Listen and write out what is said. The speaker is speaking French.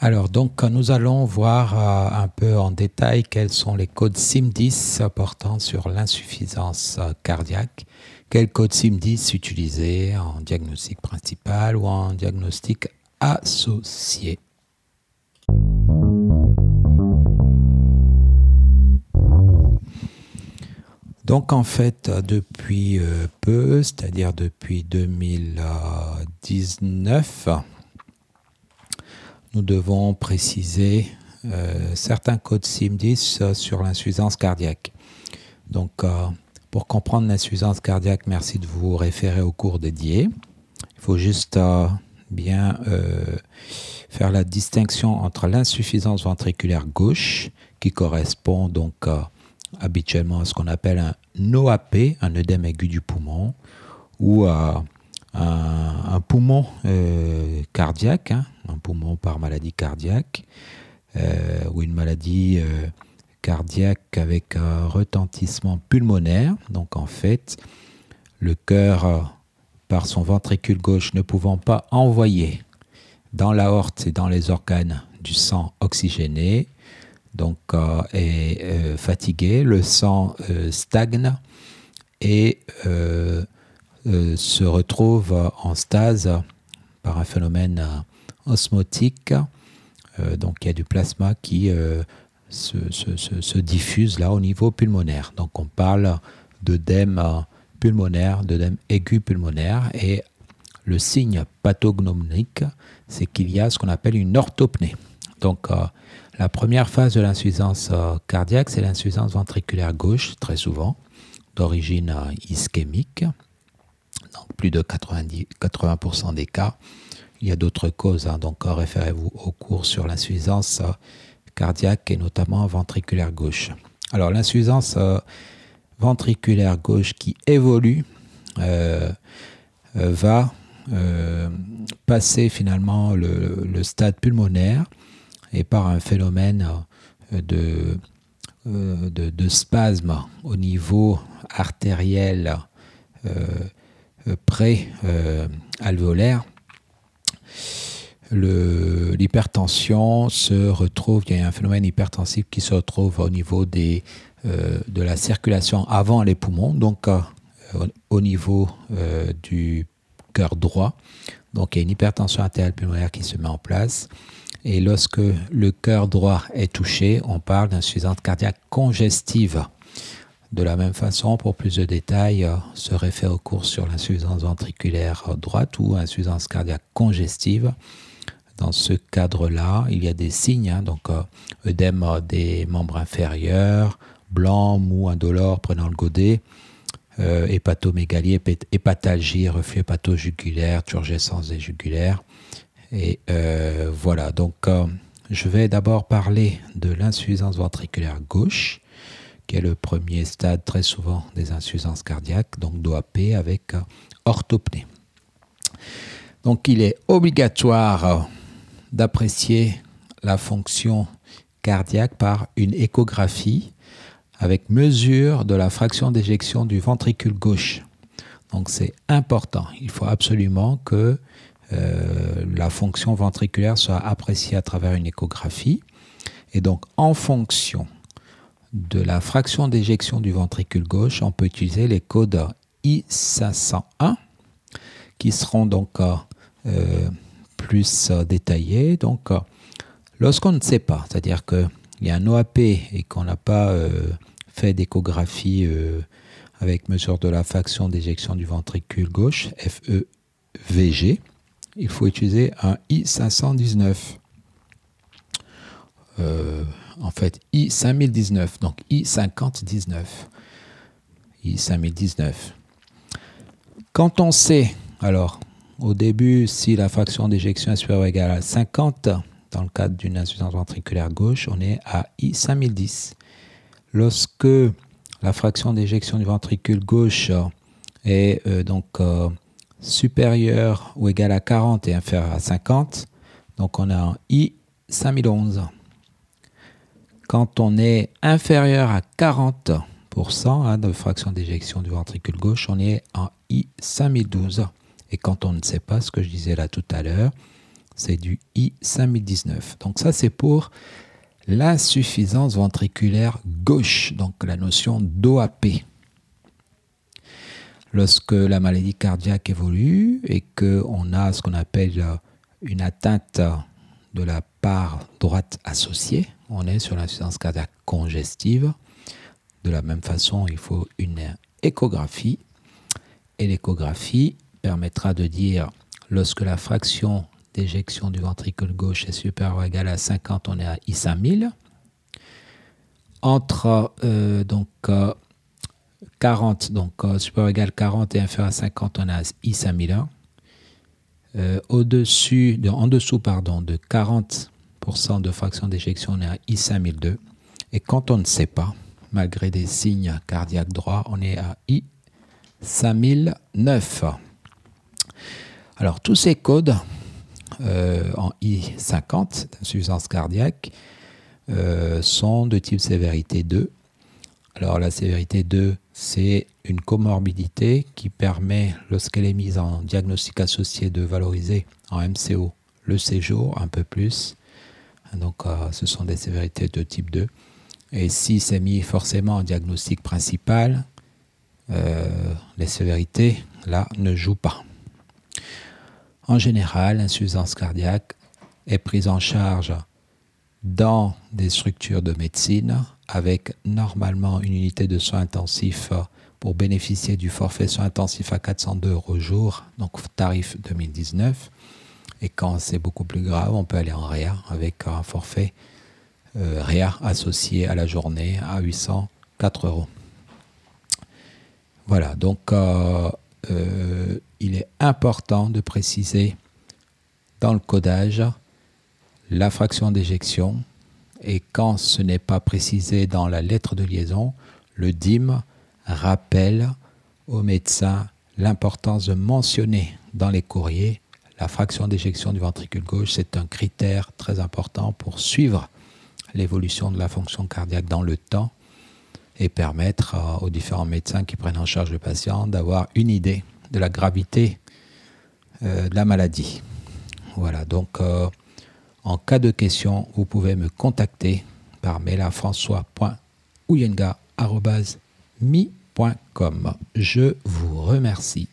Alors donc nous allons voir euh, un peu en détail quels sont les codes SIM10 portant sur l'insuffisance euh, cardiaque. Quel code SIM10 utiliser en diagnostic principal ou en diagnostic associé. Donc en fait, depuis euh, peu, c'est-à-dire depuis 2019, nous devons préciser euh, certains codes SIM10 sur l'insuffisance cardiaque. Donc, euh, pour comprendre l'insuffisance cardiaque, merci de vous référer au cours dédié. Il faut juste euh, bien faire la distinction entre l'insuffisance ventriculaire gauche, qui correspond donc habituellement à ce qu'on appelle un OAP, un œdème aigu du poumon, ou à un, poumon cardiaque, hein, un poumon par maladie cardiaque euh, ou une maladie euh, cardiaque avec un retentissement pulmonaire. Donc en fait, le cœur, euh, par son ventricule gauche, ne pouvant pas envoyer dans l'aorte et dans les organes du sang oxygéné, donc est fatigué, le sang stagne et se retrouve en stase par un phénomène osmotique. Euh, donc il y a du plasma qui euh, se, diffuse là au niveau pulmonaire. Donc on parle d'œdème pulmonaire, d'œdème aigu pulmonaire. Et le signe pathognomique, c'est qu'il y a ce qu'on appelle une orthopnée. Donc euh, la première phase de l'insuffisance cardiaque, c'est l'insuffisance ventriculaire gauche, très souvent, d'origine ischémique. Donc plus de 90, 80% des cas. Il y a d'autres causes, hein, donc référez-vous au cours sur l'insuffisance euh, cardiaque et notamment ventriculaire gauche. Alors l'insuffisance euh, ventriculaire gauche qui évolue euh, va passer finalement le, stade pulmonaire et par un phénomène de, de, spasme au niveau artériel pré-alvéolaire l'hypertension se retrouve, il y a un phénomène hypertensif qui se retrouve au niveau des, euh, de la circulation avant les poumons, donc euh, au niveau euh, du cœur droit. Donc il y a une hypertension artérielle pulmonaire qui se met en place. Et lorsque le cœur droit est touché, on parle d'insuffisance cardiaque congestive. De la même façon, pour plus de détails, se réfère au cours sur l'insuffisance ventriculaire droite ou insuffisance cardiaque congestive. Dans ce cadre-là, il y a des signes, hein, donc euh, œdème des membres inférieurs, blanc, mou, indolore, prenant le godet, euh, hépatomégalie, hépatalgie, reflux hépatogugulaire, turgescence des jugulaires. Et euh, voilà, donc je vais d'abord parler de l'insuffisance ventriculaire gauche, qui est le premier stade très souvent des insuffisances cardiaques, donc DOAP avec orthopnée. Donc il est obligatoire d'apprécier la fonction cardiaque par une échographie avec mesure de la fraction d'éjection du ventricule gauche. Donc c'est important. Il faut absolument que euh, la fonction ventriculaire soit appréciée à travers une échographie. Et donc en fonction de la fraction d'éjection du ventricule gauche, on peut utiliser les codes I501 qui seront donc euh, plus euh, détaillé. Donc, euh, lorsqu'on ne sait pas, c'est-à-dire qu'il y a un OAP et qu'on n'a pas fait d'échographie avec mesure de la fraction d'éjection du ventricule gauche, FEVG, il faut utiliser un I519. En fait, I5019, donc I5019. I5019. Quand on sait, alors, au début, si la fraction d'éjection est supérieure ou égale à 50, dans le cadre d'une insuffisance ventriculaire gauche, on est à I 5010. Lorsque la fraction d'éjection du ventricule gauche est euh, donc euh, supérieure ou égale à 40 et inférieure à 50, donc on est en I 5011. Quand on est inférieur à 40% hein, de fraction d'éjection du ventricule gauche, on est en I 5012. Et quand on ne sait pas, ce que je disais là tout à l'heure, c'est du I 5019. Donc ça, c'est pour l'insuffisance ventriculaire gauche, donc la notion d'OAP. Lorsque la maladie cardiaque évolue et qu'on a ce qu'on appelle une atteinte de la part droite associée, on est sur l'insuffisance cardiaque congestive. De la même façon, il faut une échographie. Et l'échographie permettra de dire lorsque la fraction d'éjection du ventricule gauche est supérieure ou égale à 50, on est à I 5000. Entre euh, donc, 40, euh, donc euh, supérieur ou égal 40 et inférieur à 50, on est à I 5001. au-dessus, en dessous pardon, de 40% de fraction d'éjection, on est à I 5002. Et quand on ne sait pas, malgré des signes cardiaques droits, on est à I 5009. Alors tous ces codes euh, en I50 d'insuffisance cardiaque euh, sont de type sévérité 2. Alors la sévérité 2, c'est une comorbidité qui permet, lorsqu'elle est mise en diagnostic associé, de valoriser en MCO le séjour un peu plus. Donc euh, ce sont des sévérités de type 2. Et si c'est mis forcément en diagnostic principal, les sévérités, là, ne jouent pas. En général, l'insuffisance cardiaque est prise en charge dans des structures de médecine avec normalement une unité de soins intensifs pour bénéficier du forfait soins intensifs à 402 euros jour, donc tarif 2019. Et quand c'est beaucoup plus grave, on peut aller en REA avec un forfait euh, REA associé à la journée à 804 euros. Voilà, donc euh, euh, il est important de préciser dans le codage la fraction d'éjection et quand ce n'est pas précisé dans la lettre de liaison, le DIM rappelle au médecin l'importance de mentionner dans les courriers la fraction d'éjection du ventricule gauche. C'est un critère très important pour suivre l'évolution de la fonction cardiaque dans le temps et permettre euh, aux différents médecins qui prennent en charge le patient d'avoir une idée de la gravité euh, de la maladie. Voilà, donc euh, en cas de question, vous pouvez me contacter par mail à françois.ouyenga.mi.com. Je vous remercie.